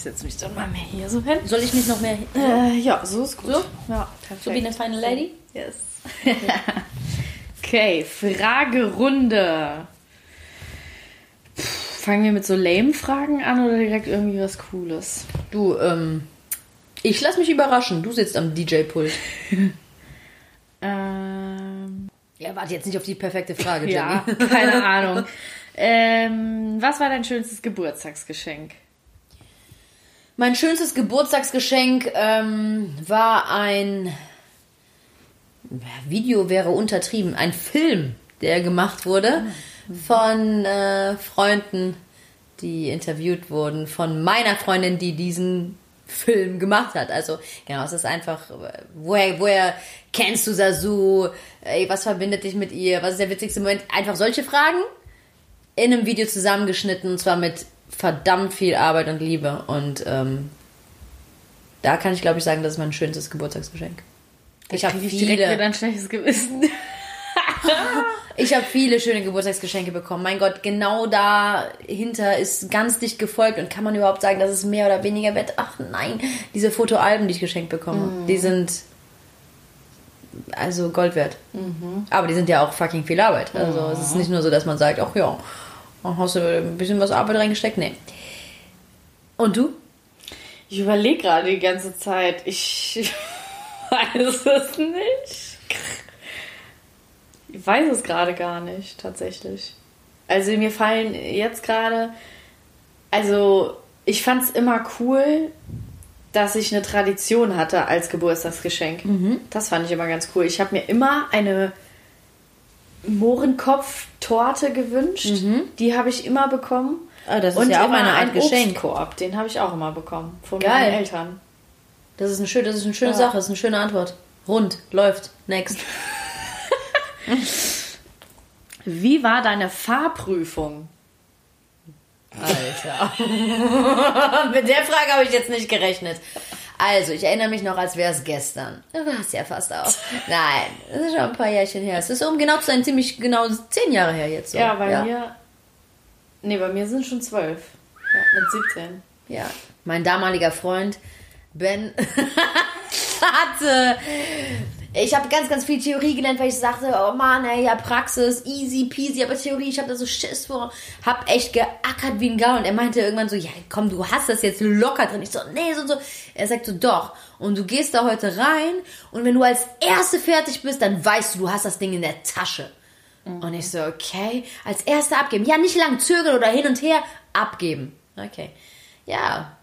ich setze mich dann mal mehr hier so hin. Soll ich mich noch mehr... Äh, ja, so ist gut. So? Ja, So wie eine Final Lady? Yes. okay, Fragerunde. Puh, fangen wir mit so lame Fragen an oder direkt irgendwie was Cooles? Du, ähm... Ich lass mich überraschen. Du sitzt am DJ-Pult. Ähm, Ja, warte jetzt nicht auf die perfekte Frage, Jenny. ja, keine Ahnung. Ähm, was war dein schönstes Geburtstagsgeschenk? Mein schönstes Geburtstagsgeschenk ähm, war ein Video wäre untertrieben, ein Film, der gemacht wurde von äh, Freunden, die interviewt wurden, von meiner Freundin, die diesen Film gemacht hat. Also genau, es ist einfach, woher, woher kennst du Sasu? Ey, was verbindet dich mit ihr? Was ist der witzigste Moment? Einfach solche Fragen in einem Video zusammengeschnitten und zwar mit verdammt viel Arbeit und Liebe und ähm, da kann ich glaube ich sagen, das ist mein schönstes Geburtstagsgeschenk. Ich habe ich viele, wieder ein schlechtes Gewissen. ich habe viele schöne Geburtstagsgeschenke bekommen. Mein Gott, genau dahinter ist ganz dicht gefolgt und kann man überhaupt sagen, dass es mehr oder weniger wert? Ach nein, diese Fotoalben, die ich geschenkt bekomme, die sind also Gold wert. Aber die sind ja auch fucking viel Arbeit. Also es ist nicht nur so, dass man sagt, ach ja, hast du ein bisschen was Arbeit reingesteckt? Nee. Und du? Ich überlege gerade die ganze Zeit. Ich weiß es nicht. Ich weiß es gerade gar nicht, tatsächlich. Also mir fallen jetzt gerade, also ich fand es immer cool, dass ich eine Tradition hatte als Geburtstagsgeschenk. Das fand ich immer ganz cool. Ich habe mir immer eine Mohrenkopf-Torte gewünscht. Die habe ich immer bekommen. Ah, das ist ja auch immer eine Art Geschenk. Obstkorb. Den habe ich auch immer bekommen. Von Geil. meinen Eltern. Das ist eine schöne, das ist eine schöne Ja. Sache, das ist eine schöne Antwort. Rund, läuft, next. Wie war deine Fahrprüfung? Alter. Mit der Frage habe ich jetzt nicht gerechnet. Also, ich erinnere mich noch, als wäre es gestern. Du warst ja fast auch. Nein, das ist schon ein paar Jährchen her. Es ist, um genau zu sein, ziemlich genau zehn Jahre her jetzt. So. Ja, bei mir. Nee, bei mir sind schon zwölf. Ja, mit 17. Ja, mein damaliger Freund Ben hatte. Ich habe ganz, ganz viel Theorie gelernt, weil ich sagte, oh Mann, ey, ja, Praxis, easy peasy, aber Theorie, ich habe da so Schiss vor. Hab echt geackert wie ein Gaul und er meinte irgendwann so, ja, komm, du hast das jetzt locker drin. Ich so, nee, so, so. Er sagt so, doch. Und du gehst da heute rein und wenn du als Erste fertig bist, dann weißt du, du hast das Ding in der Tasche. Und ich so, okay, als Erste abgeben. Ja, nicht lang zögern oder hin und her, abgeben. Okay. Ja,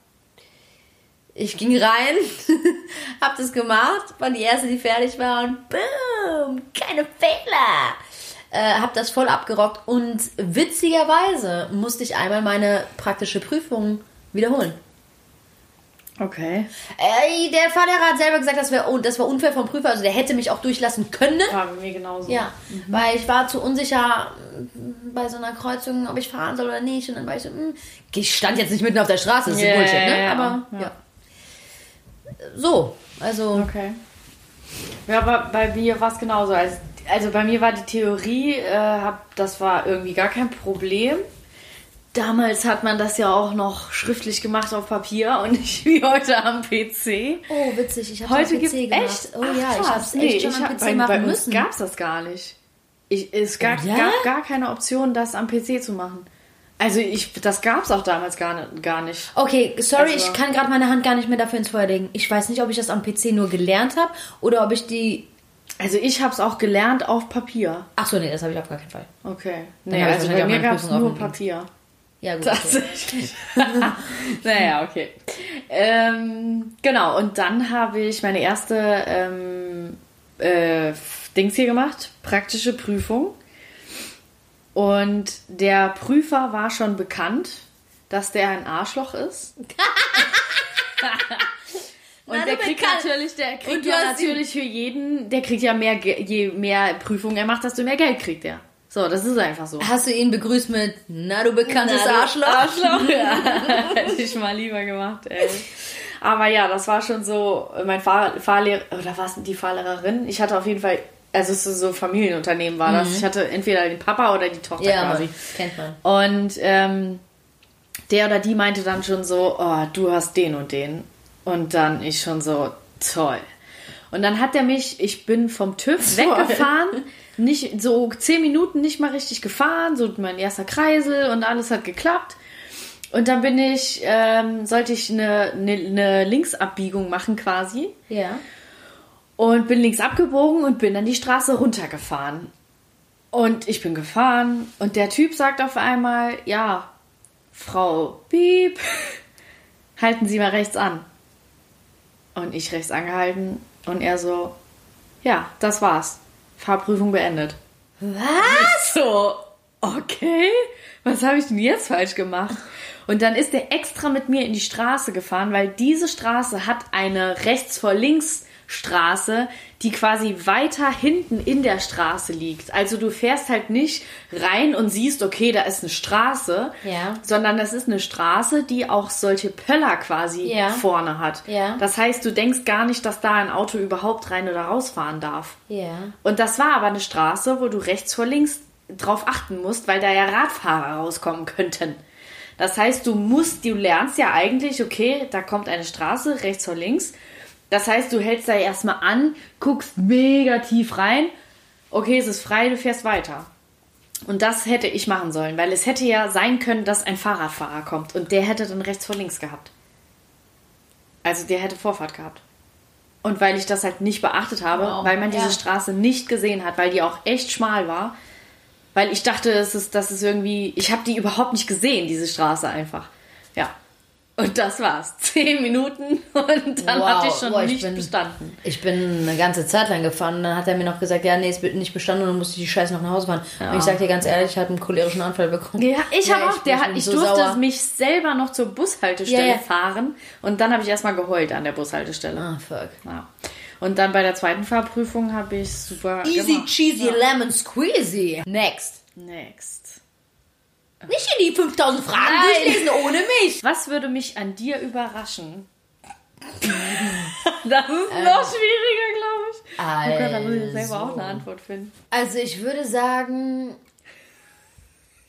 ich ging rein, hab das gemacht, war die erste, die fertig war und boom, keine Fehler. Äh, hab das voll abgerockt und witzigerweise musste ich einmal meine praktische Prüfung wiederholen. Okay. Ey, der Fahrlehrer hat selber gesagt, das, wär, das war unfair vom Prüfer, also der hätte mich auch durchlassen können. War bei mir genauso. Ja, weil ich war zu unsicher mm, bei so einer Kreuzung, ob ich fahren soll oder nicht. Und dann war ich so, mm, ich stand jetzt nicht mitten auf der Straße, das ist Ja, Bullshit, ja, ne? ja. Aber Ja. ja. So, also Okay. Ja, aber bei mir war es genauso. Also, also bei mir war die Theorie, äh, hab, das war irgendwie gar kein Problem. Damals hat man das ja auch noch schriftlich gemacht auf Papier und nicht wie heute am PC. Oh, witzig, ich habe Heute am gibt PC es gemacht. echt. Oh ja, ich krass. habe es echt schon am hab- PC bei, machen bei uns müssen. gab es das gar nicht. Ich, es gab, Ja? gab gar keine Option, das am PC zu machen. Also ich, das gab es auch damals gar nicht. Gar nicht. Okay, sorry, Also- ich kann gerade meine Hand gar nicht mehr dafür ins Feuer legen. Ich weiß nicht, ob ich das am PC nur gelernt habe oder ob ich die. Also ich habe es auch gelernt auf Papier. Ach so, nee, das habe ich auf gar keinen Fall. Okay. Nee, also bei mir gab es nur Papier. Ja, gut. Tatsächlich. naja, okay. Ähm, genau, und dann habe ich meine erste ähm, äh, Dings hier gemacht, praktische Prüfung. Und der Prüfer war schon bekannt, dass der ein Arschloch ist. Und Na, der kriegt bekannt. natürlich, der kriegt Und du ja natürlich für jeden, der kriegt ja mehr, je mehr Prüfungen er macht, desto mehr Geld kriegt er. So, das ist einfach so. Hast du ihn begrüßt mit, na du bekanntes Na, du Arschloch? Arschloch. Ja, hätte ich mal lieber gemacht, ey. Aber ja, das war schon so, mein Fahr Fahrlehrer, oder war es die Fahrlehrerin? Ich hatte auf jeden Fall, also so Familienunternehmen war das. Ich hatte entweder den Papa oder die Tochter Ja, quasi. Kennt man. Und ähm, der oder die meinte dann schon so, oh, du hast den und den. Und dann ich schon so, toll. Und dann hat er mich, ich bin vom TÜV Toll. weggefahren, nicht so zehn Minuten nicht mal richtig gefahren, so mein erster Kreisel und alles hat geklappt. Und dann bin ich, ähm, sollte ich eine, eine, eine Linksabbiegung machen quasi Ja. Und bin links abgebogen und bin dann die Straße runtergefahren. Und ich bin gefahren und der Typ sagt auf einmal, ja, Frau Piep, halten Sie mal rechts an. Und ich rechts angehalten und er so, ja, das war's. Fahrprüfung beendet. Was? So, okay, was habe ich denn jetzt falsch gemacht? Und dann ist er extra mit mir in die Straße gefahren, weil diese Straße hat eine rechts vor links Straße, die quasi weiter hinten in der Straße liegt. Also du fährst halt nicht rein und siehst, okay, da ist eine Straße, Ja. sondern das ist eine Straße, die auch solche Pöller quasi Ja. vorne hat. Ja. Das heißt, du denkst gar nicht, dass da ein Auto überhaupt rein oder rausfahren darf. Und das war aber eine Straße, wo du rechts vor links drauf achten musst, weil da ja Radfahrer rauskommen könnten. Das heißt, du musst, du lernst ja eigentlich, okay, da kommt eine Straße, rechts vor links. Das heißt, du hältst da erstmal an, guckst mega tief rein. Okay, es ist frei, du fährst weiter. Und das hätte ich machen sollen, weil es hätte ja sein können, dass ein Fahrradfahrer kommt und der hätte dann rechts vor links gehabt. Also der hätte Vorfahrt gehabt. Und weil ich das halt nicht beachtet habe, Wow, weil man diese ja. Straße nicht gesehen hat, weil die auch echt schmal war, weil ich dachte, es ist, das ist irgendwie, ich habe die überhaupt nicht gesehen, diese Straße einfach. Ja. Und das war's. Zehn Minuten und dann Wow. hatte ich schon Boah, ich nicht bin- bestanden. Ich bin eine ganze Zeit lang gefahren und dann hat er mir noch gesagt, ja, nee, es wird nicht bestanden und dann musste ich die Scheiße noch nach Hause fahren. Und ich sag dir ganz ehrlich, ich hatte einen cholerischen Anfall bekommen. Ja, ich habe auch, der hat, ich so durfte sauer. mich selber noch zur Bushaltestelle Ja, ja. fahren und dann habe ich erstmal geheult an der Bushaltestelle. Ah, fuck. Ja. Und dann bei der zweiten Fahrprüfung habe ich super Easy gemacht. cheesy lemon squeezy. Next. Next. Nicht hier die 5000 Fragen Nein. durchlesen ohne mich. Was würde mich an dir überraschen? das ist noch Ähm. schwieriger, glaube ich. Oh Gott, da muss ich selber auch Also. eine Antwort finden. Also ich würde sagen,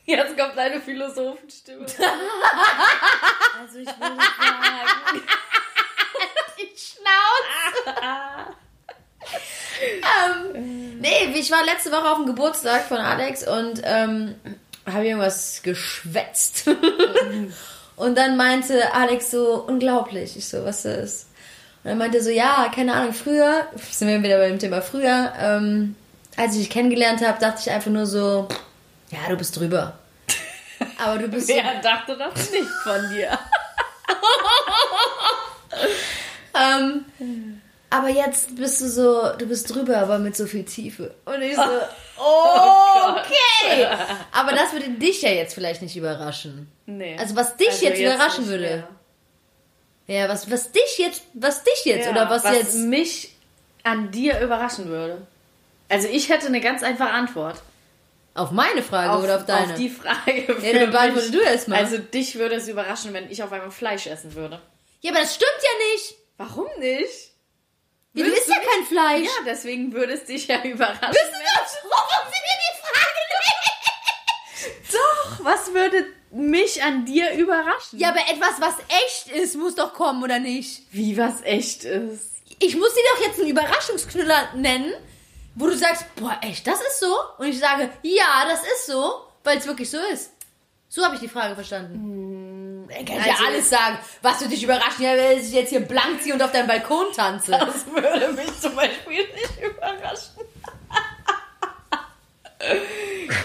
Jetzt kommt deine Philosophenstimme. also ich würde sagen, die Schnauze. ähm, nee, ich war letzte Woche auf dem Geburtstag von Alex und ähm, habe irgendwas geschwätzt. und dann meinte Alex so, unglaublich. Ich so, was ist? Und er meinte so, ja, keine Ahnung, früher, sind wir wieder beim Thema früher, ähm, als ich dich kennengelernt habe, dachte ich einfach nur so, ja, du bist drüber. Aber du bist so Wer dachte das nicht von dir? Ähm, aber jetzt bist du so, du bist drüber, aber mit so viel Tiefe. Und ich so, Oh okay. aber das würde dich ja jetzt vielleicht nicht überraschen. Nee. Also was dich Also jetzt überraschen nicht würde. mehr. Ja, was, was dich jetzt, was dich jetzt Ja, oder was, jetzt. mich an dir überraschen würde. Also ich hätte eine ganz einfache Antwort. Auf meine Frage oder auf deine? Auf die Frage. Ja, dann beantworte du erst mal. Also dich würde es überraschen, wenn ich auf einmal Fleisch essen würde. ja, aber das stimmt ja nicht. Warum nicht? Ja, du isst ja kein Fleisch. Ja, deswegen würde es dich ja überraschen. Wissen wir das? Warum sie mir die Frage? Doch, was würde mich an dir überraschen? Ja, aber etwas, was echt ist, muss doch kommen, oder nicht? Wie was echt ist. ich muss dir doch jetzt einen Überraschungsknüller nennen, wo du sagst, boah, echt, das ist so? Und ich sage, ja, das ist so, weil es wirklich so ist. So habe ich die Frage verstanden. Dann kann ich ja also- alles sagen. Was würde dich überraschen, ja, wenn ich jetzt hier blank ziehe und auf deinem Balkon tanze? Das würde mich zum Beispiel nicht überraschen.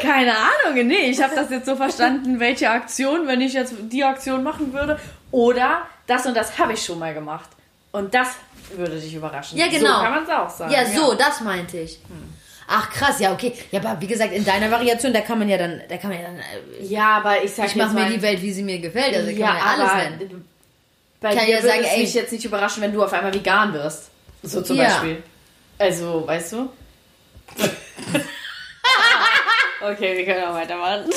Keine Ahnung, nee, ich habe das jetzt so verstanden, welche Aktion, wenn ich jetzt die Aktion machen würde, oder das und das habe ich schon mal gemacht. Und das würde dich überraschen. Ja, genau. So kann man es auch sagen. ja, so, das meinte ich. Ach krass, ja, okay. Ja, aber wie gesagt, in deiner Variation, da kann man ja dann, da kann man ja dann, äh, Ja, aber ich sag ich mache mir die Welt, wie sie mir gefällt. Also kann ja, man ja alles nennen. bei Kann dir ja würde sagen, es ey- mich jetzt nicht überraschen, wenn du auf einmal vegan wirst. So zum Ja. Beispiel. Also, weißt du? okay, wir können auch weitermachen.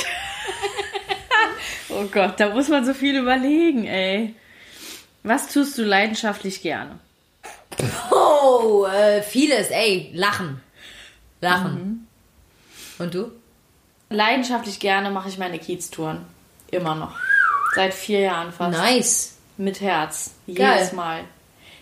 oh Gott, da muss man so viel überlegen, ey. Was tust du leidenschaftlich gerne? Oh, äh, vieles, ey, lachen. Lachen. Und du? Leidenschaftlich gerne mache ich meine Kieztouren. Immer noch. Seit vier Jahren fast. Nice. Mit Herz. Geil. Jedes Mal.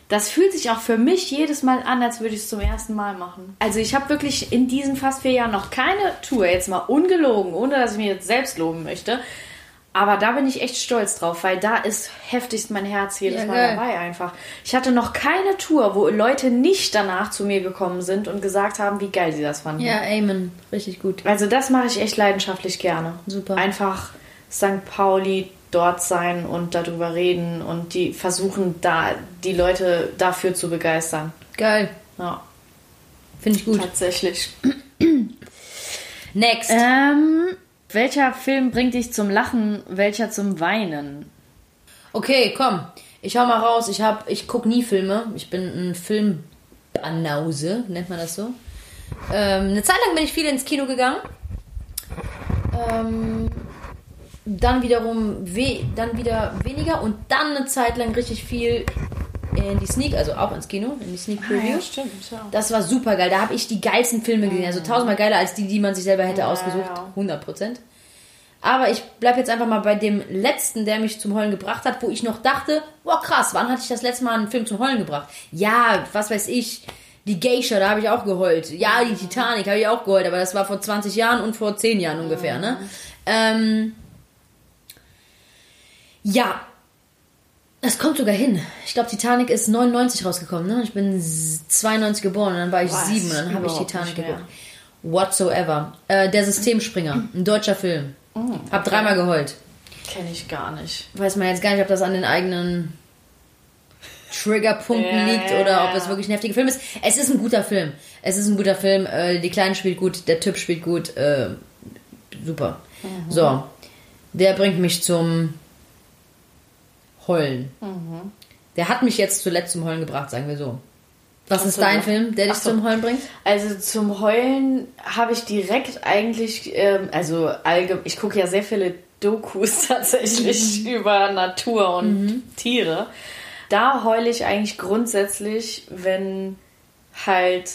Das fühlt sich auch für mich jedes Mal an, als würde ich es zum ersten Mal machen. Also ich habe wirklich in diesen fast vier Jahren noch keine Tour, jetzt mal ungelogen, ohne dass ich mir jetzt selbst loben möchte. Aber da bin ich echt stolz drauf, weil da ist heftigst mein Herz jedes Ja, Mal geil. dabei einfach. Ich hatte noch keine Tour, wo Leute nicht danach zu mir gekommen sind und gesagt haben, wie geil sie das fanden. Ja, Amen. Richtig gut. Also das mache ich echt leidenschaftlich gerne. Super. Einfach St. Pauli dort sein und darüber reden und die versuchen da die Leute dafür zu begeistern. Geil. Ja, Finde ich gut. tatsächlich. Next. Ähm, welcher Film bringt dich zum Lachen, welcher zum Weinen? Okay, komm. Ich hau mal raus. Ich ich guck nie Filme. Ich bin ein Filmbanause, nennt man das so. Ähm, eine Zeit lang bin ich viel ins Kino gegangen. Ähm, dann wiederum we dann wieder weniger und dann eine Zeit lang richtig viel in die Sneak, also auch ins Kino, in die Sneak Preview. stimmt. Ja. Das war super geil. Da habe ich die geilsten Filme gesehen. Also tausendmal geiler als die, die man sich selber hätte ausgesucht. ja. 100 Prozent. Aber ich bleib jetzt einfach mal bei dem letzten, der mich zum Heulen gebracht hat, wo ich noch dachte, boah krass, wann hatte ich das letzte Mal einen Film zum Heulen gebracht? Ja, was weiß ich, die Geisha, da habe ich auch geheult. Ja, die Titanic habe ich auch geheult, aber das war vor 20 Jahren und vor 10 Jahren ungefähr, ne? Ähm, ja, das kommt sogar hin. Ich glaube, Titanic ist 99 rausgekommen, ne? Ich bin s- 92 geboren und dann war ich Weiß sieben und dann habe ich Titanic geguckt. Whatsoever. Äh, der Systemspringer, ein deutscher Film. Oh, Hab dreimal geheult. Kenne ich gar nicht. Weiß man jetzt gar nicht, ob das an den eigenen Triggerpunkten Ja, liegt oder ob es wirklich ein heftiger Film ist. Es ist ein guter Film. Es ist ein guter Film. Äh, die Kleine spielt gut, der Typ spielt gut. Äh, super. Mhm. So. Der bringt mich zum Heulen. Mhm. Der hat mich jetzt zuletzt zum Heulen gebracht, sagen wir so. Was ist dein. Film, der dich so. zum Heulen bringt? Also zum Heulen habe ich direkt eigentlich, ähm, also allgemein, ich gucke ja sehr viele Dokus tatsächlich über Natur und Tiere. Da heule ich eigentlich grundsätzlich, wenn halt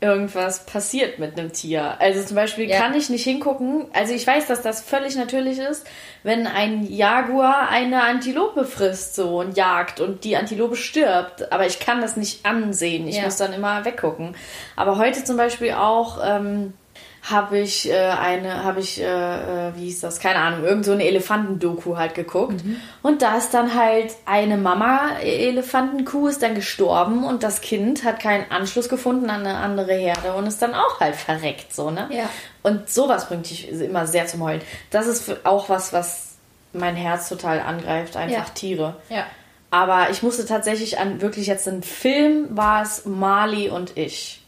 irgendwas passiert mit einem Tier. Also zum Beispiel Ja. kann ich nicht hingucken, also ich weiß, dass das völlig natürlich ist, wenn ein Jaguar eine Antilope frisst so und jagt und die Antilope stirbt, aber ich kann das nicht ansehen. Ich Ja. muss dann immer weggucken. Aber heute zum Beispiel auch ähm, habe ich äh, eine, habe ich, äh, äh, wie hieß das, keine Ahnung, irgend so eine Elefantendoku halt geguckt. Und da ist dann halt eine Mama-Elefantenkuh ist dann gestorben und das Kind hat keinen Anschluss gefunden an eine andere Herde und ist dann auch halt verreckt, so, ne? Ja. Und sowas bringt dich immer sehr zum Heulen. Das ist auch was, was mein Herz total angreift, einfach Ja. Tiere. Ja. Aber ich musste tatsächlich an wirklich jetzt einen Film war es Marley und ich.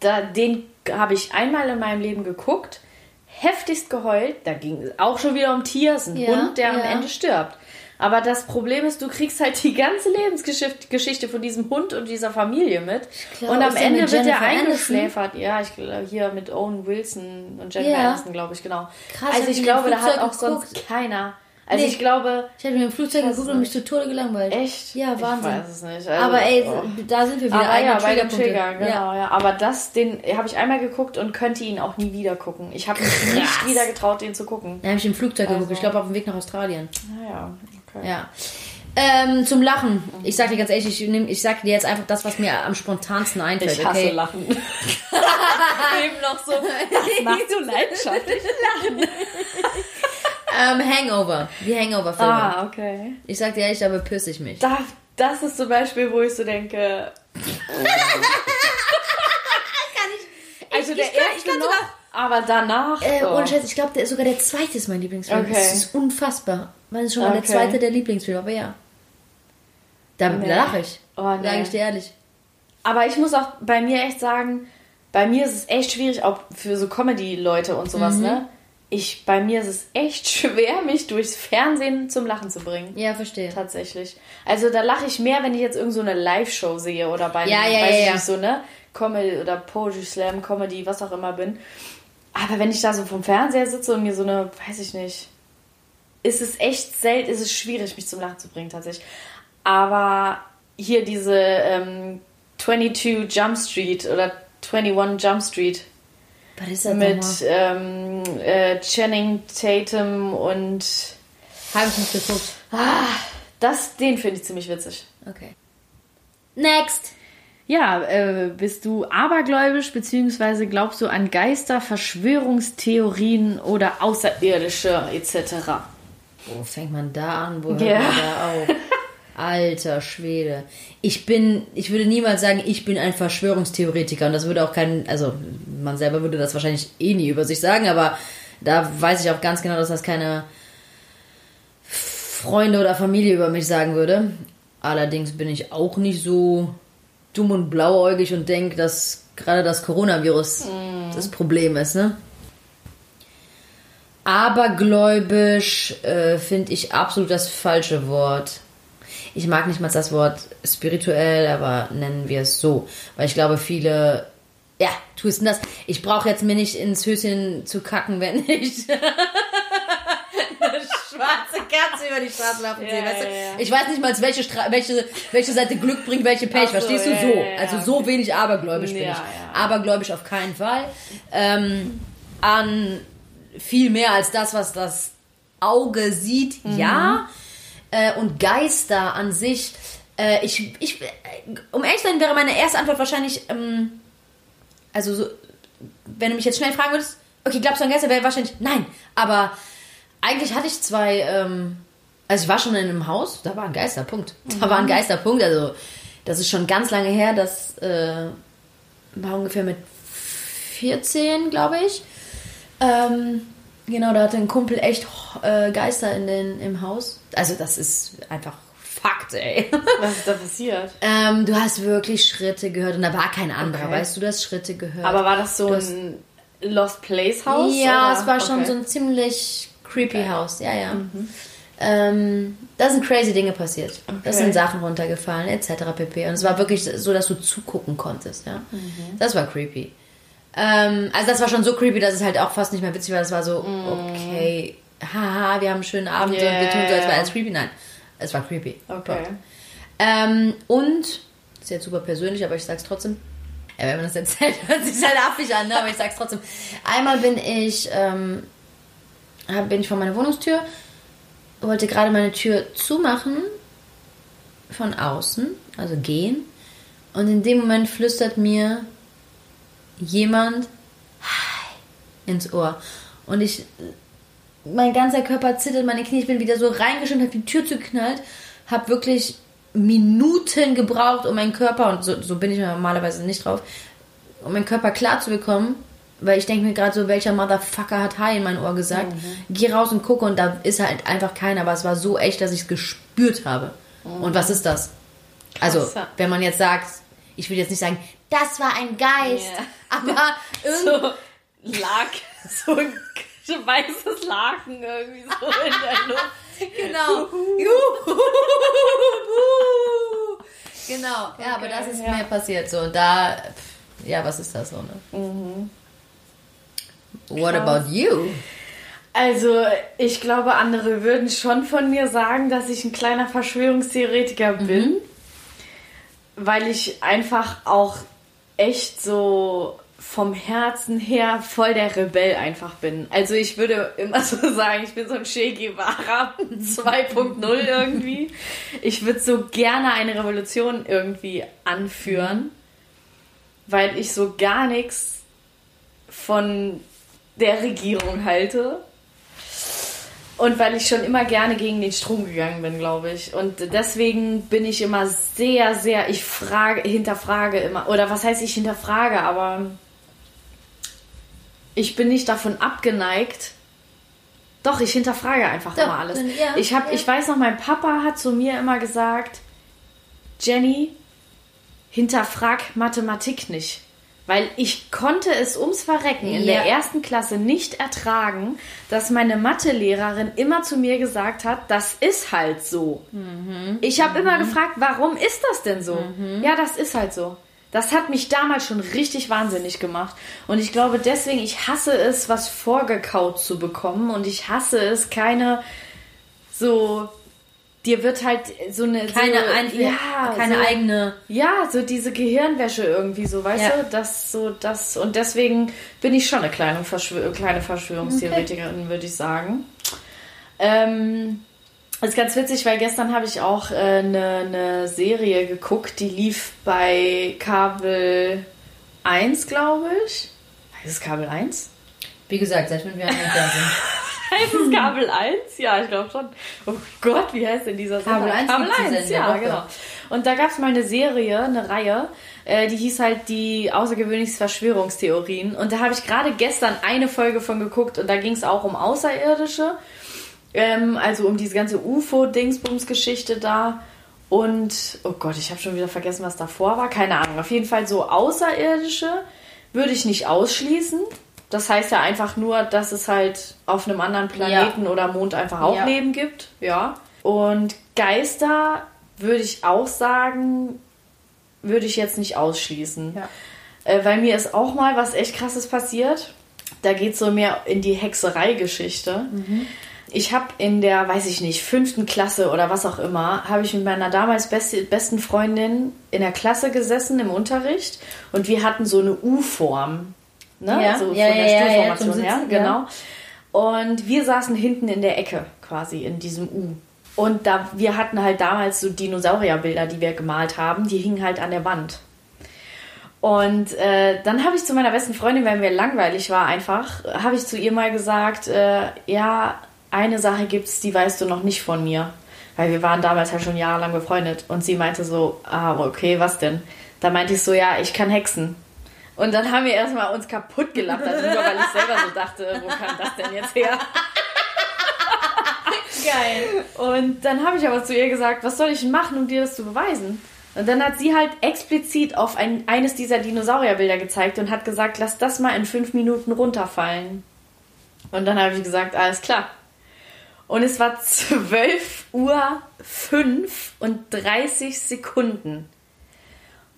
Da, den habe ich einmal in meinem Leben geguckt, heftigst geheult. Da ging es auch schon wieder um Tier, es ist ein Ja, Hund, der am ja. Ende stirbt. Aber das Problem ist, du kriegst halt die ganze Lebensgeschichte Geschichte von diesem Hund und dieser Familie mit. glaube, und am Ende wird er Jennifer eingeschläfert. Ja, ich glaube, hier mit Owen Wilson und Jennifer Ja. Aniston, glaube ich, genau. Krass, also ich glaube, da hat auch sonst geguckt. keiner. Also Nee. ich glaube, Ich habe mir im Flugzeug geguckt und mich zu Tode gelangweilt. Echt? Ja, Wahnsinn. Ich weiß es nicht. Also, Aber ey, oh. da sind wir wieder. Aber ja, bei dem. Trigger, genau, ja. Aber das, den habe ich einmal geguckt und könnte ihn auch nie wieder gucken. Ich habe mich nicht wieder getraut, den zu gucken. Da habe ich im Flugzeug geguckt. Also. Ich glaube, auf dem Weg nach Australien. Naja, okay. Ja. Ähm, zum Lachen. Ich sag dir ganz ehrlich, ich, nehm, ich sag dir jetzt einfach das, was mir am spontansten einfällt. Ich hasse okay? Lachen. Eben noch so, das machst du leidenschaftlich. Ähm, Hangover. Die Hangover-Filme. Ah, okay. Ich sag dir ehrlich, da bepisse ich mich. Da, das ist zum Beispiel, wo ich so denke... Also der ich kann- ich erste kann noch, sogar- aber danach... Äh, oh. ohne Scheiß, ich glaube, sogar der zweite ist mein Lieblingsfilm. Okay. Das ist unfassbar. Weil es schon mal der Okay. zweite der Lieblingsfilm, aber ja. Da, Nee. lache ich. Oh, nee. Sag ich dir ehrlich. Aber ich muss auch bei mir echt sagen, bei mir ist es echt schwierig, auch für so Comedy-Leute und sowas, Mhm. ne? Ich, bei mir ist es echt schwer, mich durchs Fernsehen zum Lachen zu bringen. Ja, verstehe. Tatsächlich. Also da lache ich mehr, wenn ich jetzt irgend so eine Live-Show sehe oder bei einem, Ja, ja, weiß ja, ich ja. nicht, so, ne? Comedy oder Poetry Slam, Comedy, was auch immer bin. Aber wenn ich da so vom Fernseher sitze und mir so eine, weiß ich nicht, ist es echt selten, ist es schwierig, mich zum Lachen zu bringen, tatsächlich. Aber hier diese ähm, 22 Jump Street oder 21 Jump Street mit ähm, äh, Channing Tatum und Habe ich nicht geguckt. Ah, das, den finde ich ziemlich witzig. Okay. Next. Ja, äh, bist du abergläubisch, beziehungsweise glaubst du an Geister, Verschwörungstheorien oder Außerirdische etc.? Wo fängt man da an? Wo hört Ja. man da auf? Alter Schwede. Ich bin, ich würde niemals sagen, ich bin ein Verschwörungstheoretiker. Und das würde auch kein, also man selber würde das wahrscheinlich eh nie über sich sagen, aber da weiß ich auch ganz genau, dass das keine Freunde oder Familie über mich sagen würde. Allerdings bin ich auch nicht so dumm und blauäugig und denke, dass gerade das Coronavirus das Problem ist, ne? Abergläubisch äh, finde ich absolut das falsche Wort. Ich mag nicht mal das Wort spirituell, aber nennen wir es so. Weil ich glaube, viele. Ja, tust du das? Ich brauche jetzt mir nicht ins Höschen zu kacken, wenn ich eine schwarze Katze über die Straße laufen sehe. Ja, weißt du? ja, ja. Ich weiß nicht mal, welche, Stra welche, welche Seite Glück bringt, welche Pech. So, Verstehst du so? also so wenig abergläubisch bin ich. Abergläubisch auf keinen Fall. Ähm, an viel mehr als das, was das Auge sieht, Mhm. ja. Äh, und Geister an sich, äh, ich, ich, um ehrlich zu sein, wäre meine erste Antwort wahrscheinlich, ähm, also so, wenn du mich jetzt schnell fragen würdest, okay, glaubst du an Geister, wäre wahrscheinlich nein. Aber eigentlich hatte ich zwei, ähm, also ich war schon in einem Haus, da war ein Geister, Punkt. Da war ein Geisterpunkt, also das ist schon ganz lange her, das äh, war ungefähr mit 14, glaube ich. Ähm, genau, da hatte ein Kumpel echt äh, Geister in den, im Haus. Also das ist einfach Fakt, ey. Was ist da passiert? ähm, du hast wirklich Schritte gehört und da war kein anderer, Okay. weißt du, du hast Schritte gehört. Aber war das so hast- ein Lost Place Haus? Ja, oder? es war schon Okay. so ein ziemlich creepy Haus, ja, ja. Ähm, da sind crazy Dinge passiert. Da Okay. sind Sachen runtergefallen, etc. pp. Und es war wirklich so, dass du zugucken konntest, ja. Das war creepy. Ähm, also das war schon so creepy, dass es halt auch fast nicht mehr witzig war. Das war so, okay, haha, wir haben einen schönen Abend und wir tun so, als wäre alles creepy. Nein, es war creepy. Okay. Ähm, und, das ist jetzt super persönlich, aber ich sag's trotzdem. Ja, wenn man das erzählt, hört sich halt affig an, ne? aber ich sag's trotzdem. Einmal bin ich, ähm, bin ich vor meiner Wohnungstür, wollte gerade meine Tür zumachen, von außen, also gehen. Und in dem Moment flüstert mir jemand ins Ohr. Und ich, mein ganzer Körper zittert, meine Knie, ich bin wieder so reingeschwimmt, hab die Tür zugeknallt, hab wirklich Minuten gebraucht, um meinen Körper, und so, so bin ich normalerweise nicht drauf, um meinen Körper klar zu bekommen, weil ich denke mir gerade so, welcher Motherfucker hat Hi in mein Ohr gesagt. Geh raus und gucke und da ist halt einfach keiner, aber es war so echt, dass ich es gespürt habe. Und was ist das? Also, Krass, ja. wenn man jetzt sagt, ich will jetzt nicht sagen, das war ein Geist, Ja. aber irgendwie So lag so ein weißes Laken irgendwie so in der Luft. Genau. genau. Ja, aber das ist ja. mir passiert so. Und da, pff, ja, was ist das so, ne? What Krass. about you? Also, ich glaube, andere würden schon von mir sagen, dass ich ein kleiner Verschwörungstheoretiker bin. Weil ich einfach auch echt so vom Herzen her voll der Rebell einfach bin. Also ich würde immer so sagen, ich bin so ein Che Guevara 2.0 irgendwie. Ich würde so gerne eine Revolution irgendwie anführen, weil ich so gar nichts von der Regierung halte. Und weil ich schon immer gerne gegen den Strom gegangen bin, glaube ich. Und deswegen bin ich immer sehr, sehr, ich frage, hinterfrage immer, oder was heißt ich hinterfrage, aber ich bin nicht davon abgeneigt. Doch, ich hinterfrage einfach Doch, immer alles. ja, ich, hab, ja. ich weiß noch, mein Papa hat zu mir immer gesagt, Jenny, hinterfrag Mathematik nicht. Weil ich konnte es ums Verrecken in Ja. der ersten Klasse nicht ertragen, dass meine Mathelehrerin immer zu mir gesagt hat, das ist halt so. Ich habe immer gefragt, warum ist das denn so? Ja, das ist halt so. Das hat mich damals schon richtig wahnsinnig gemacht. Und ich glaube deswegen, ich hasse es, was vorgekaut zu bekommen. Und ich hasse es, keine so. Dir wird halt so eine. Keine, so, Einfl ja, keine so, eigene. ja, so diese Gehirnwäsche irgendwie so, weißt Ja. du? Das so das und deswegen bin ich schon eine kleine, Verschwör kleine Verschwörungstheoretikerin, würde ich sagen. Ähm, Das ist ganz witzig, weil gestern habe ich auch eine äh, ne, ne Serie geguckt, die lief bei Kabel 1, glaube ich. Heißt es Kabel 1? Wie gesagt, seit fünf Jahren. heißt es Kabel 1? Ja, ich glaube schon. Oh Gott, wie heißt denn dieser Kabel 1? Kabel 1, ja, genau. Und da gab es mal eine Serie, eine Reihe, äh, die hieß halt die außergewöhnlichsten Verschwörungstheorien. Und da habe ich gerade gestern eine Folge von geguckt und da ging es auch um Außerirdische. Ähm, also um diese ganze UFO-Dingsbums-Geschichte da. Und, oh Gott, ich habe schon wieder vergessen, was davor war. Keine Ahnung. Auf jeden Fall so Außerirdische würde ich nicht ausschließen. Das heißt ja einfach nur, dass es halt auf einem anderen Planeten ja. oder Mond einfach auch ja. Leben gibt. Ja. Und Geister würde ich auch sagen, würde ich jetzt nicht ausschließen. Ja. Äh, weil mir ist auch mal was echt krasses passiert. Da geht es so mehr in die Hexerei-Geschichte. Mhm. Ich habe in der, weiß ich nicht, fünften Klasse oder was auch immer, habe ich mit meiner damals beste, besten Freundin in der Klasse gesessen im Unterricht und wir hatten so eine U-Form. Ne? Ja, so ja, von der ja, Stuhlformation her, genau. Und wir saßen hinten in der Ecke quasi in diesem U. Und da, wir hatten halt damals so Dinosaurierbilder, die wir gemalt haben, die hingen halt an der Wand. Und äh, dann habe ich zu meiner besten Freundin, weil mir langweilig war einfach, habe ich zu ihr mal gesagt, äh, ja, eine Sache gibt es, die weißt du noch nicht von mir. Weil wir waren damals halt schon jahrelang befreundet. Und sie meinte so, ah, okay, was denn? Da meinte ich so, ja, ich kann hexen. Und dann haben wir erstmal uns kaputt gelacht darüber, weil ich selber so dachte, wo kam das denn jetzt her? Geil. Und dann habe ich aber zu ihr gesagt, was soll ich machen, um dir das zu beweisen? Und dann hat sie halt explizit auf ein, eines dieser Dinosaurierbilder gezeigt und hat gesagt, lass das mal in fünf Minuten runterfallen. Und dann habe ich gesagt, alles klar. Und es war 12 Uhr 5 und 30 Sekunden.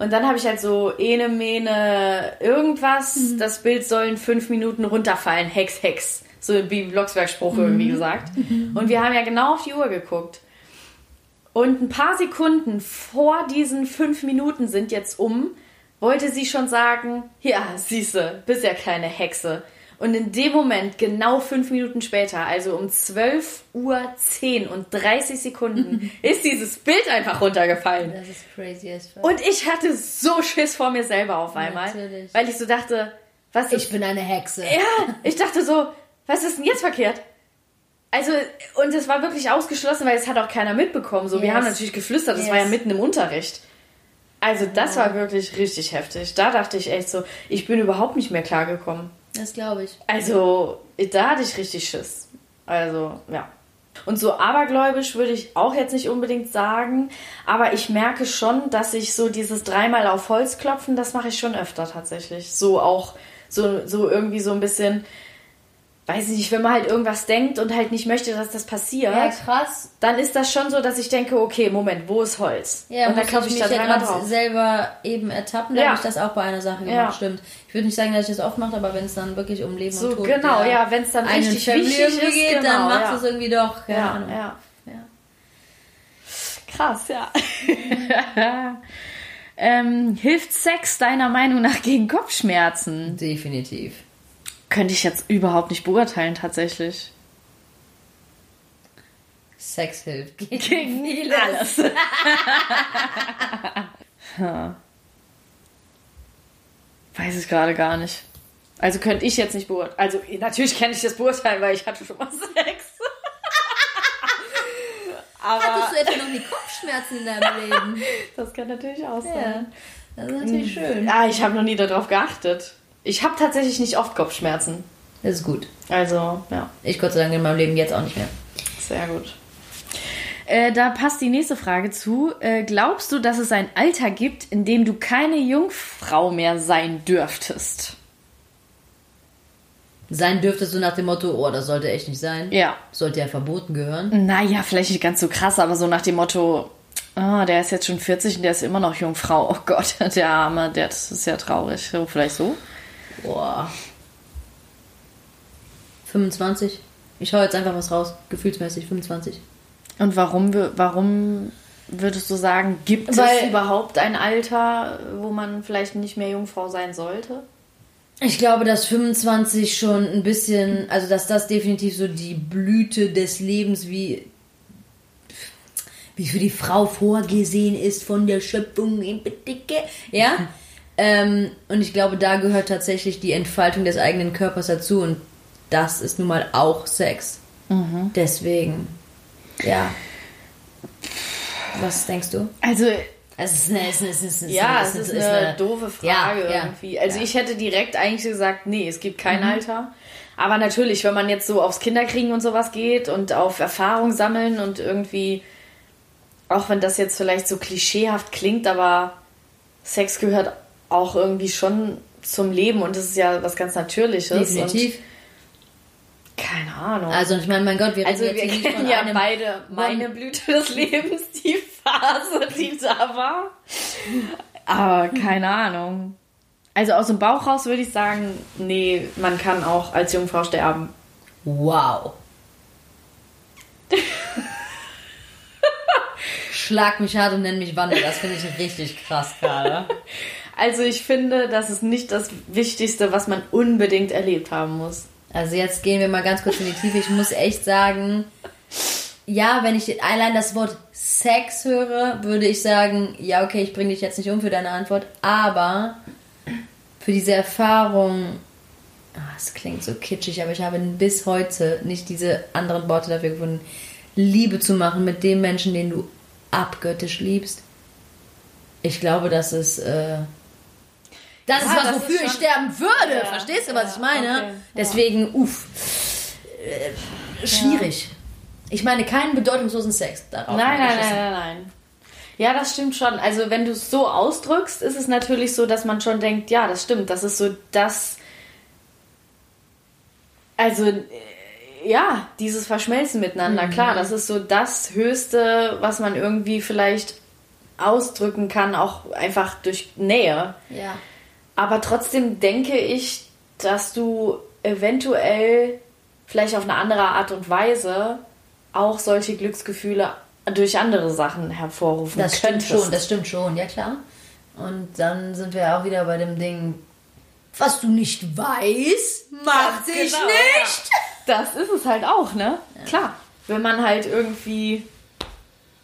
Und dann habe ich halt so ene, mene, irgendwas. Mhm. Das Bild soll in 5 Minuten runterfallen. Hex, Hex. So wie Blocksberg-Spruch mhm. irgendwie gesagt. Mhm. Und wir haben ja genau auf die Uhr geguckt. Und ein paar Sekunden vor diesen 5 Minuten sind jetzt um, wollte sie schon sagen, ja, siehste, bist ja kleine Hexe. Und in dem Moment, genau fünf Minuten später, also um 12 Uhr 10 und 30 Sekunden, ist dieses Bild einfach runtergefallen. Das ist crazy as fuck. Und ich hatte so Schiss vor mir selber auf einmal. Natürlich. Weil ich so dachte, was Ich bin eine Hexe. Ja, ich dachte so, was ist denn jetzt verkehrt? Also, und es war wirklich ausgeschlossen, weil es hat auch keiner mitbekommen. So, yes. wir haben natürlich geflüstert, das yes. war ja mitten im Unterricht. Also, das war wirklich richtig heftig. Da dachte ich echt so, ich bin überhaupt nicht mehr klargekommen. Das glaube ich. Also, da hatte ich richtig Schiss. Also, ja. Und so abergläubisch würde ich auch jetzt nicht unbedingt sagen, aber ich merke schon, dass ich so dieses dreimal auf Holz klopfen, das mache ich schon öfter tatsächlich. So auch, so, so irgendwie so ein bisschen, weiß ich nicht, wenn man halt irgendwas denkt und halt nicht möchte, dass das passiert. Ja, krass. Dann ist das schon so, dass ich denke, okay, Moment, wo ist Holz? Ja, und dann klopfe ich, ich da ja drauf. selber eben ertappen, da ja. habe ich das auch bei einer Sache gemacht, ja. stimmt. Ich würde nicht sagen, dass ich das oft mache, aber wenn es dann wirklich um Leben so, und Tod genau, ja, wenn es dann richtig wichtig ist, geht, genau, dann macht es irgendwie doch. Ja, Ahnung. ja. Krass, ja. ähm, hilft Sex deiner Meinung nach gegen Kopfschmerzen? Definitiv. Könnte ich jetzt überhaupt nicht beurteilen, tatsächlich. Sex hilft gegen, gegen vieles. alles. ja. Weiß ich gerade gar nicht. Also könnte ich jetzt nicht beurteilen. Also natürlich kann ich das beurteilen, weil ich hatte schon mal Sex. Aber Hattest du etwa noch nie Kopfschmerzen in deinem Leben? Das kann natürlich auch sein. Ja, das ist natürlich schön. Ja, ich habe noch nie darauf geachtet. Ich habe tatsächlich nicht oft Kopfschmerzen. Das ist gut. Also, ja. Ich Gott sei Dank in meinem Leben jetzt auch nicht mehr. Sehr gut. Äh, da passt die nächste Frage zu. Äh, glaubst du, dass es ein Alter gibt, in dem du keine Jungfrau mehr sein dürftest? Sein dürftest du nach dem Motto, oh, das sollte echt nicht sein. Ja. Sollte ja verboten gehören. Naja, vielleicht nicht ganz so krass, aber so nach dem Motto, oh, der ist jetzt schon 40 und der ist immer noch Jungfrau. Oh Gott, der Arme, der, das ist ja traurig. So, vielleicht so? Boah. 25. Ich hau jetzt einfach was raus. Gefühlsmäßig 25. Und warum, warum würdest du sagen, gibt Weil, es überhaupt ein Alter, wo man vielleicht nicht mehr Jungfrau sein sollte? Ich glaube, dass 25 schon ein bisschen, also dass das definitiv so die Blüte des Lebens wie wie für die Frau vorgesehen ist von der Schöpfung in Bedicke. Ja? ähm, und ich glaube, da gehört tatsächlich die Entfaltung des eigenen Körpers dazu und das ist nun mal auch Sex. Deswegen, ja. Was denkst du? Also, Es ist eine, es ist, es ist, es ist, ja, es ist ist eine doofe Frage ja, irgendwie. Also ja. ich hätte direkt eigentlich gesagt, nee, es gibt kein Mhm. Alter. Aber natürlich, wenn man jetzt so aufs Kinderkriegen und sowas geht und auf Erfahrung sammeln und irgendwie, auch wenn das jetzt vielleicht so klischeehaft klingt, aber Sex gehört auch irgendwie schon zum Leben und das ist ja was ganz Natürliches. Definitiv. Keine Ahnung. Also ich meine, mein Gott, wir Also wir kennen ja beide meine Blüte des Lebens, die Phase, die da war. Aber keine Ahnung. Also aus dem Bauch raus würde ich sagen, nee, man kann auch als Jungfrau sterben. Wow. Schlag mich hart und nenn mich Wanda. Das finde ich richtig krass gerade. Also ich finde, das ist nicht das Wichtigste, was man unbedingt erlebt haben muss. Also jetzt gehen wir mal ganz kurz in die Tiefe. Ich muss echt sagen, ja, wenn ich allein das Wort Sex höre, würde ich sagen, ja, okay, ich bringe dich jetzt nicht um für deine Antwort, aber für diese Erfahrung, ah, es klingt so kitschig, aber ich habe bis heute nicht diese anderen Worte dafür gefunden, Liebe zu machen mit dem Menschen, den du abgöttisch liebst. Ich glaube, das ist, äh, das Ja, ist was, das ist wofür ich schon- sterben würde. Ja, Verstehst du, was ich meine? okay. Deswegen, uff. Äh, schwierig. Ich meine keinen bedeutungslosen Sex. Darauf Nein, nein, nein, nein, nein. Ja, das stimmt schon. Also wenn du es so ausdrückst, ist es natürlich so, dass man schon denkt, ja, das stimmt. Das ist so das. Also äh, ja, dieses Verschmelzen miteinander, klar, das ist so das Höchste, was man irgendwie vielleicht ausdrücken kann, auch einfach durch Nähe. Ja. Aber trotzdem denke ich, dass du eventuell vielleicht auf eine andere Art und Weise auch solche Glücksgefühle durch andere Sachen hervorrufen Das stimmt könntest. schon, das stimmt schon, ja klar. Und dann sind wir auch wieder bei dem Ding, was du nicht weißt, macht dich genau, nicht. Ja. Das ist es halt auch, ne? Klar. Wenn man halt irgendwie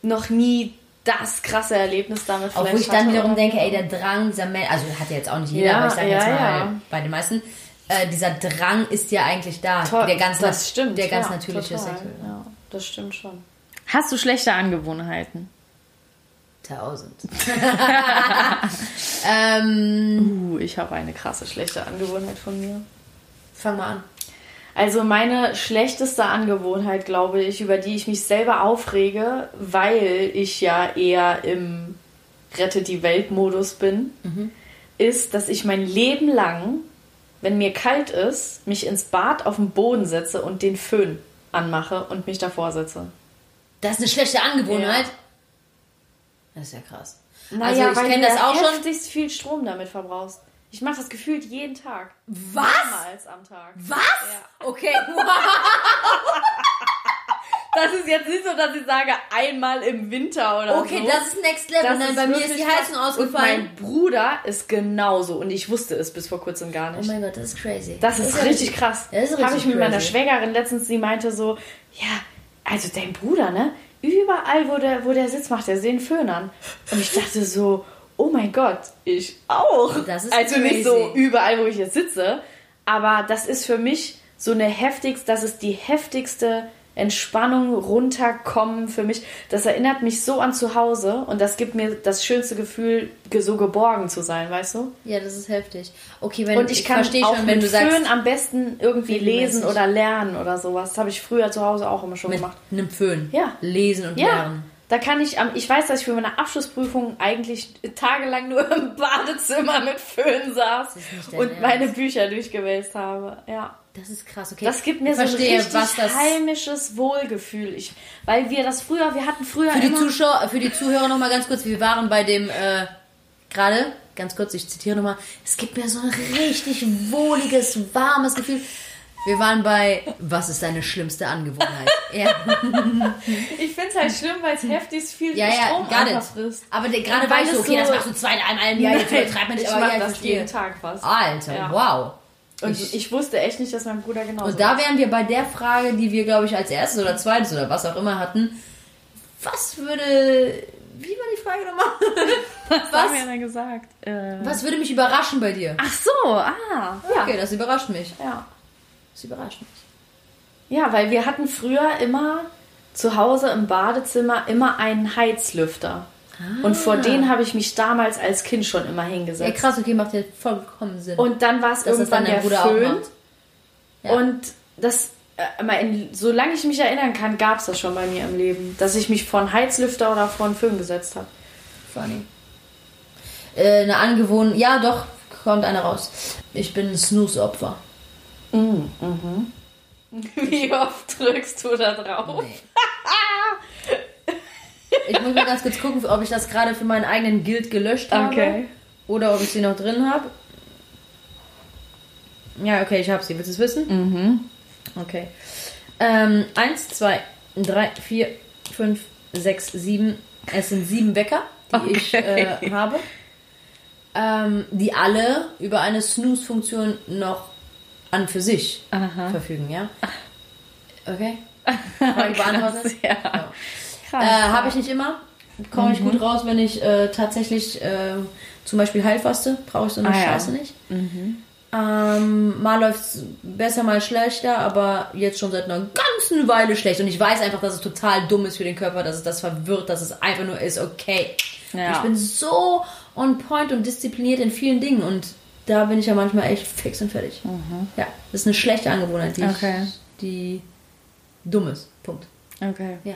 noch nie das krasse Erlebnis damit vielleicht Obwohl ich dann wiederum oder denke, ey, der Drang dieser Mensch, also hat ja jetzt auch nicht jeder, Ja, aber ich sage jetzt ja, mal ja. bei den meisten, äh, dieser Drang ist ja eigentlich da. Toll, der ganz, das stimmt. Der ganz ja, natürliche total. Sex. Ja, das stimmt schon. Hast du schlechte Angewohnheiten? Tausend. ähm, Uh, ich habe eine krasse schlechte Angewohnheit von mir. fang mal an. Also meine schlechteste Angewohnheit, glaube ich, über die ich mich selber aufrege, weil ich ja eher im Rettet die Welt-Modus bin, ist, dass ich mein Leben lang, wenn mir kalt ist, mich ins Bad auf den Boden setze und den Föhn anmache und mich davor setze. Das ist eine schlechte Angewohnheit. Ja. Das ist ja krass. Naja, also ich kenne du das auch schon. heftigst viel Strom damit verbrauchst. Ich mache das gefühlt jeden Tag. Was? Mehrmals am Tag. Was? Ja. Okay. Das ist jetzt nicht so, dass ich sage, einmal im Winter oder Okay, so. das ist Next Level. Das Nein, ist bei mir ist die. Heizung Und ausgefallen. mein Bruder ist genauso und ich wusste es bis vor kurzem gar Oh nicht. mein Gott, das ist crazy. das ist ja richtig krass. Das ist Habe richtig ich mit meiner. Schwägerin letztens, die meinte so, ja, also dein Bruder, ne? Überall, wo der, wo der sitzt, macht er den Föhn an. Und ich dachte so, oh mein Gott, ich auch. Das ist also nicht so crazy. überall, wo ich jetzt sitze, aber das ist für mich so eine heftigste, das ist die heftigste Entspannung, runterkommen für mich. Das erinnert mich so an zu Hause und das gibt mir das schönste Gefühl, ge- so geborgen zu sein, weißt du? Ja, das ist heftig. Okay, wenn Und ich kann verstehe auch schon, wenn mit du sagst, Föhn am besten irgendwie lesen oder lernen oder sowas. Das habe ich früher zu Hause auch immer schon mit gemacht. einem Föhn Ja. lesen und Ja, lernen. Da kann ich am, ich weiß, dass ich für meine Abschlussprüfung eigentlich tagelang nur im Badezimmer mit Föhn saß und Ernst. meine Bücher durchgewälzt habe. Ja. Das ist krass, okay. Das gibt mir ich so ein verstehe, richtig was das heimisches Wohlgefühl. Ich, weil wir das früher, wir hatten früher für die Zuschauer, für die Zuhörer noch mal ganz kurz, wir waren bei dem äh, gerade ganz kurz, ich zitiere noch mal, es gibt mir so ein richtig wohliges, warmes Gefühl. Wir waren bei was ist deine schlimmste Angewohnheit? ja. ich finde es halt schlimm, weil es heftig viel Ja, ja, Strom gar einfach frisst. Aber gerade weißt du, okay, so- das machst du zwei, einmal im Jahr, jetzt übertreibt man nicht, ich aber ja, ich das jeden Tag fast. Alter, Ja. wow. Und Ich- ich, wusste echt nicht, dass mein Bruder genauso Und da wären wir bei der Frage, die wir, glaube ich, als erstes oder zweites oder was auch immer hatten. was würde. Wie war die Frage nochmal? Was, haben wir denn gesagt? Äh, Was würde mich überraschen bei dir? ach so, ah. Ja. Okay, das überrascht mich. ja. Das überrascht mich. Ja, weil wir hatten früher immer zu Hause im Badezimmer immer einen Heizlüfter. Und vor den habe ich mich damals als Kind schon immer Ja, hingesetzt. krass, okay, macht ja vollkommen Sinn. Und dann war es irgendwann der Bruder Föhn. Ja. Und das, äh, solange ich mich erinnern kann, gab es das schon bei mir im Leben, dass ich mich vor einen Heizlüfter oder vor einen Föhn gesetzt habe. Funny. Äh, eine Angewohnheit. Ja, doch, kommt einer raus. Ich bin ein Snooze-Opfer. Wie oft drückst du da drauf? Ich muss mal ganz kurz gucken, ob ich das gerade für meinen eigenen Guild gelöscht habe. Okay. Oder ob ich sie noch drin habe. Ja, okay, ich habe sie. Willst du es wissen? Mhm. Okay. Ähm, eins, zwei, drei, vier, fünf, sechs, sieben. Es sind sieben Wecker, die ich Okay. äh, habe. Ähm, die alle über eine Snooze-Funktion noch an für sich Aha. verfügen, ja? Okay. Frage beantwortet? Ja. Krass. Äh, Habe ich nicht immer. Komme ich gut raus, wenn ich äh, tatsächlich äh, zum Beispiel Heilfaste. Brauche ich so eine Ah, ja. Scheiße nicht. Ähm, mal läuft es besser, mal schlechter, aber jetzt schon seit einer ganzen Weile schlecht. Und ich weiß einfach, dass es total dumm ist für den Körper, dass es das verwirrt, dass es einfach nur ist, okay. Ja. Ich bin so on point und diszipliniert in vielen Dingen und da bin ich ja manchmal echt fix und fertig. Ja, das ist eine schlechte Angewohnheit, die, Okay. ich, die dumm ist. Punkt. Okay. Ja.